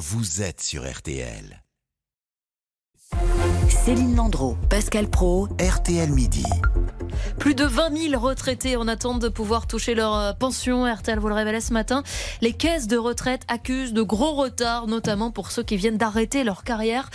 vous êtes sur RTL. Céline Landreau, Pascal Pro, RTL Midi. Plus de 20 000 retraités en attente de pouvoir toucher leur euh, pension. RTL vous le révélait ce matin. Les caisses de retraite accusent de gros retards, notamment pour ceux qui viennent d'arrêter leur carrière,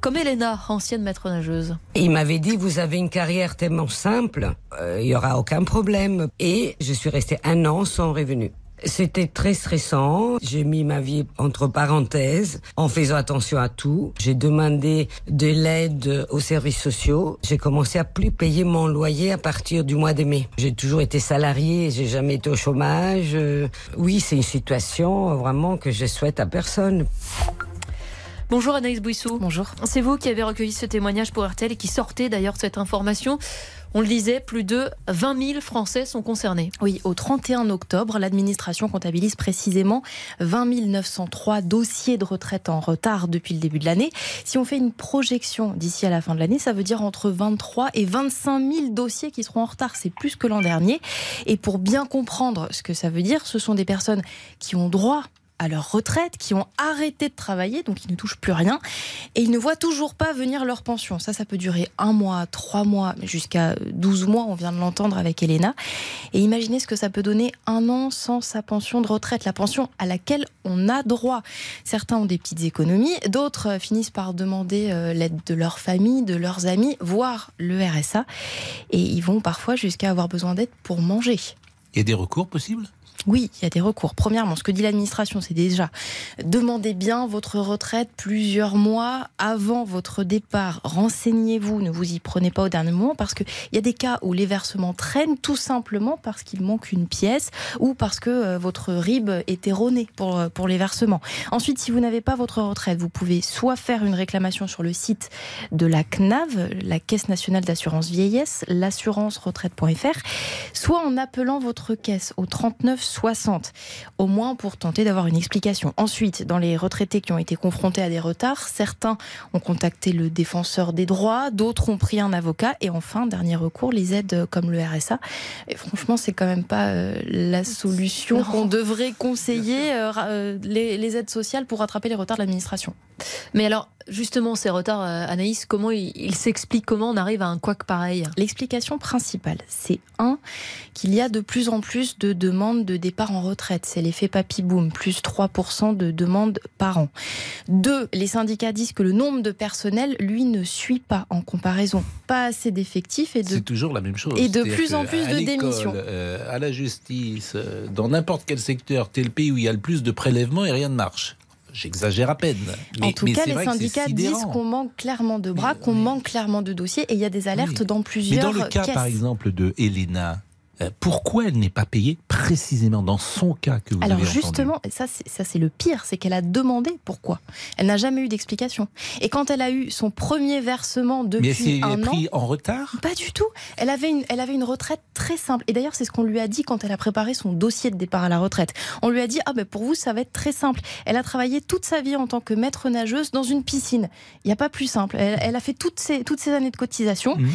comme Elena, ancienne maître nageuse. Il m'avait dit, vous avez une carrière tellement simple, euh, il n'y aura aucun problème. Et je suis restée un an sans revenu. C'était très stressant. J'ai mis ma vie entre parenthèses en faisant attention à tout. J'ai demandé de l'aide aux services sociaux. J'ai commencé à plus payer mon loyer à partir du mois de mai. J'ai toujours été salarié, j'ai jamais été au chômage. Euh, oui, c'est une situation vraiment que je souhaite à personne. Bonjour Anaïs Bouissou. Bonjour. C'est vous qui avez recueilli ce témoignage pour RTL et qui sortez d'ailleurs cette information. On le disait, plus de 20 000 Français sont concernés. Oui, au 31 octobre, l'administration comptabilise précisément 20 903 dossiers de retraite en retard depuis le début de l'année. Si on fait une projection d'ici à la fin de l'année, ça veut dire entre 23 et 25 000 dossiers qui seront en retard. C'est plus que l'an dernier. Et pour bien comprendre ce que ça veut dire, ce sont des personnes qui ont droit à leur retraite, qui ont arrêté de travailler, donc ils ne touchent plus rien, et ils ne voient toujours pas venir leur pension. Ça, ça peut durer un mois, trois mois, jusqu'à 12 mois, on vient de l'entendre avec Elena. Et imaginez ce que ça peut donner un an sans sa pension de retraite, la pension à laquelle on a droit. Certains ont des petites économies, d'autres euh, finissent par demander euh, l'aide de leur famille, de leurs amis, voire le RSA, et ils vont parfois jusqu'à avoir besoin d'aide pour manger. A des recours possibles? Oui, il y a des recours. Premièrement, ce que dit l'administration, c'est déjà demandez bien votre retraite plusieurs mois avant votre départ. Renseignez-vous, ne vous y prenez pas au dernier moment parce qu'il y a des cas où les versements traînent tout simplement parce qu'il manque une pièce ou parce que euh, votre RIB est erroné pour, euh, pour les versements. Ensuite, si vous n'avez pas votre retraite, vous pouvez soit faire une réclamation sur le site de la CNAV, la Caisse nationale d'assurance vieillesse, l'assurance-retraite.fr, soit en appelant votre caisse au 39 60, au moins pour tenter d'avoir une explication. Ensuite, dans les retraités qui ont été confrontés à des retards, certains ont contacté le défenseur des droits, d'autres ont pris un avocat, et enfin, dernier recours, les aides comme le RSA. Et franchement, c'est quand même pas euh, la solution qu'on devrait conseiller euh, euh, les, les aides sociales pour rattraper les retards de l'administration. Mais alors, justement, ces retards, Anaïs, comment il, il s'explique Comment on arrive à un couac pareil? L'explication principale, c'est un, qu'il y a de plus en plus de demandes de départ en retraite. C'est l'effet papy-boom, plus 3% de demandes par an. Deux, les syndicats disent que le nombre de personnel, lui, ne suit pas en comparaison. Pas assez d'effectifs et de... C'est toujours la même chose. Et de plus en plus de démissions. euh, à la justice, euh, dans n'importe quel secteur, tel pays où il y a le plus de prélèvements et rien ne marche. J'exagère à peine. Mais, en tout mais cas, les syndicats disent qu'on manque clairement de bras, Mais- qu'on manque clairement de dossiers, et il y a des alertes Oui. dans Mais plusieurs dans le cas, caisses. par exemple, de Elena, pourquoi elle n'est pas payée précisément dans son cas que vous Alors avez entendu justement, et ça c'est ça c'est le pire, c'est qu'elle a demandé pourquoi. Elle n'a jamais eu d'explication. Et quand elle a eu son premier versement Mais elle depuis s'est un an, pris en retard? pas du tout. Elle avait une, elle avait une retraite très simple. Et d'ailleurs, c'est ce qu'on lui a dit quand elle a préparé son dossier de départ à la retraite. On lui a dit ah ben pour vous ça va être très simple. Elle a travaillé toute sa vie en tant que maître nageuse dans une piscine. Il n'y a pas plus simple. Elle, elle a fait toutes ces toutes ces années de cotisation. Mhm.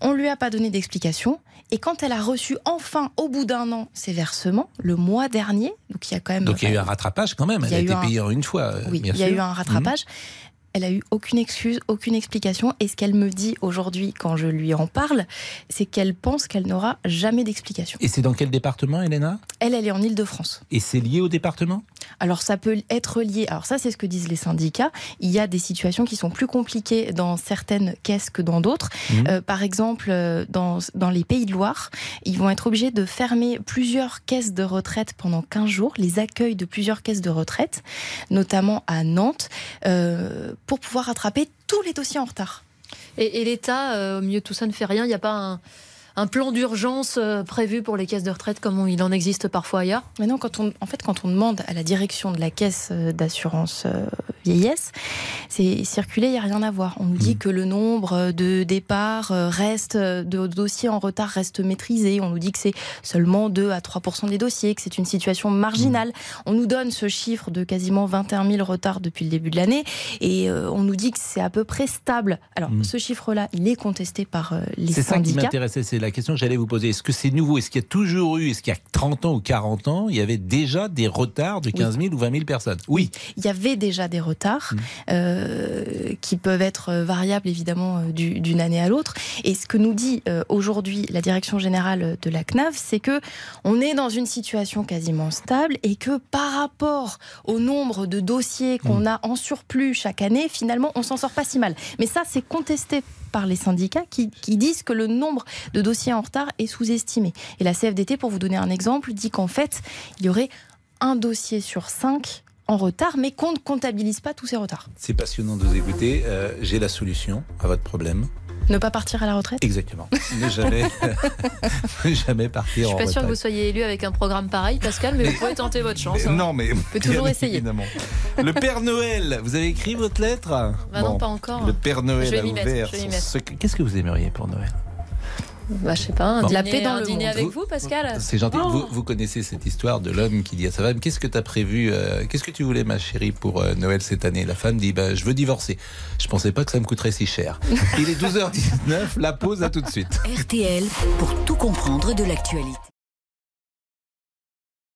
On lui a pas donné d'explication. Et quand elle a reçu enfin, au bout d'un an, ses versements, le mois dernier, donc il y a quand même. Donc il y a eu un rattrapage quand même. Elle a, été payée en une fois. euh, Oui, bien il y a sûr. eu un rattrapage. Elle a eu aucune excuse, aucune explication. Et ce qu'elle me dit aujourd'hui, quand je lui en parle, c'est qu'elle pense qu'elle n'aura jamais d'explication. Et c'est dans quel département, Elena? Elle, elle est en Ile-de-France. Et c'est lié au département? Alors ça peut être lié. Alors ça, c'est ce que disent les syndicats. Il y a des situations qui sont plus compliquées dans certaines caisses que dans d'autres. Mhm. Euh, par exemple, euh, dans, dans les Pays de Loire, ils vont être obligés de fermer plusieurs caisses de retraite pendant 15 jours, les accueils de plusieurs caisses de retraite, notamment à Nantes, euh, pour pouvoir rattraper tous les dossiers en retard. Et, et l'État, euh, au milieu de tout ça, ne fait rien. Il n'y a pas un, un plan d'urgence euh, prévu pour les caisses de retraite comme il en existe parfois ailleurs? Maintenant, quand on, en fait, quand on demande à la direction de la caisse euh, d'assurance euh, vieillesse, c'est circulé, il n'y a rien à voir. On nous dit Mm. que le nombre de départs euh, reste, de dossiers en retard reste maîtrisé. On nous dit que c'est seulement 2 à 3% des dossiers, que c'est une situation marginale. On nous donne ce chiffre de quasiment 21 000 retards depuis le début de l'année et euh, on nous dit que c'est à peu près stable. Alors, Mm. ce chiffre-là, il est contesté par euh, les C'est ça qui syndicats. m'intéressait, c'est la question que j'allais vous poser. Est-ce que c'est nouveau? Est-ce qu'il y a toujours eu, est-ce qu'il y a 30 ans ou 40 ans, il y avait déjà des retards de 15 000 ou 20 000 personnes? Oui. Il y avait déjà des retards Mm. euh, qui peuvent être variables évidemment euh, du- d'une année à l'autre. Et ce que nous dit euh, aujourd'hui la direction générale de la CNAV, c'est que on est dans une situation quasiment stable et que par rapport au nombre de dossiers qu'on a en surplus chaque année, finalement, on s'en sort pas si mal. Mais ça, c'est contesté par les syndicats qui, qui disent que le nombre de dossiers en retard est sous-estimé. Et la CFDT, pour vous donner un exemple, dit qu'en fait, il y aurait un dossier sur cinq en retard, mais qu'on ne comptabilise pas tous ces retards. C'est passionnant de vous écouter. Euh, J'ai la solution à votre problème. Ne pas partir à la retraite? Exactement. Ne jamais, ne jamais partir Je suis en pas sûre que vous retraite. soyez élu avec un programme pareil, Pascal, mais vous pouvez tenter votre chance. Mais hein. non, mais peut toujours bien essayer. évidemment. Le Père Noël, vous avez écrit votre lettre? Bah non, pas encore. Le Père Noël Je vais a ouvert. son. Qu'est-ce que vous aimeriez pour Noël? Bah, je sais pas, un Bon. dîner, La paix dans un le dîner monde. avec Vous- vous, Pascal C'est gentil. Oh. Vous, vous connaissez cette histoire de l'homme qui dit à sa femme Qu'est-ce que tu as prévu euh, Qu'est-ce que tu voulais, ma chérie, pour euh, Noël cette année? La femme dit bah, Je veux divorcer. Je pensais pas que ça me coûterait si cher. Il est 12h19, la pause à tout de suite. RTL pour tout comprendre de l'actualité.